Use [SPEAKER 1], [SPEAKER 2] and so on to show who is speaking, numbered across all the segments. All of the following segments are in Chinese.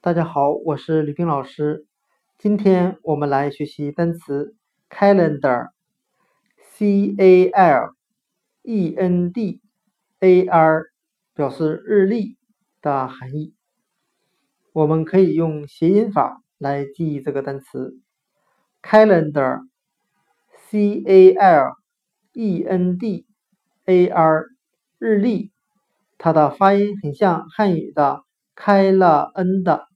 [SPEAKER 1] 大家好，我是李冰老师。今天我们来学习单词 calendar，c a l e n d a r，表示日历的含义。我们可以用谐音法来记忆这个单词 calendar，c a l e n d a r，日历。它的发音很像汉语的“开了 n” 的。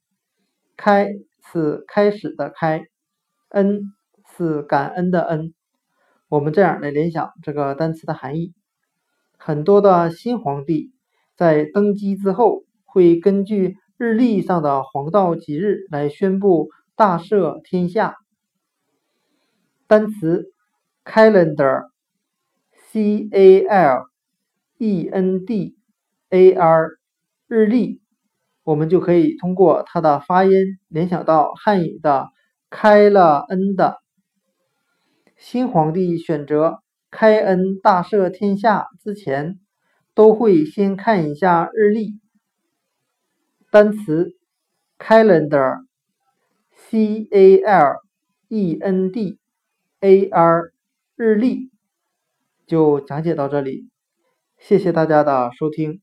[SPEAKER 1] 开是开始的开，恩是感恩的恩。我们这样来联想这个单词的含义：很多的新皇帝在登基之后，会根据日历上的黄道吉日来宣布大赦天下。单词 calendar，c a l e n d a r，日历。我们就可以通过它的发音联想到汉语的“开了恩”的新皇帝选择开恩大赦天下之前，都会先看一下日历。单词 calendar，c a l e n d a r，日历就讲解到这里，谢谢大家的收听。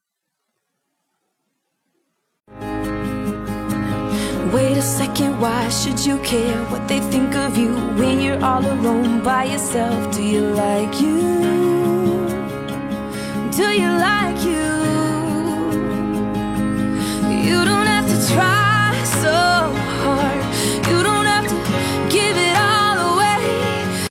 [SPEAKER 1] Wait a second, why should you care what they think of you when you're all alone by yourself? Do you like you? Do you like you? You don't have to try.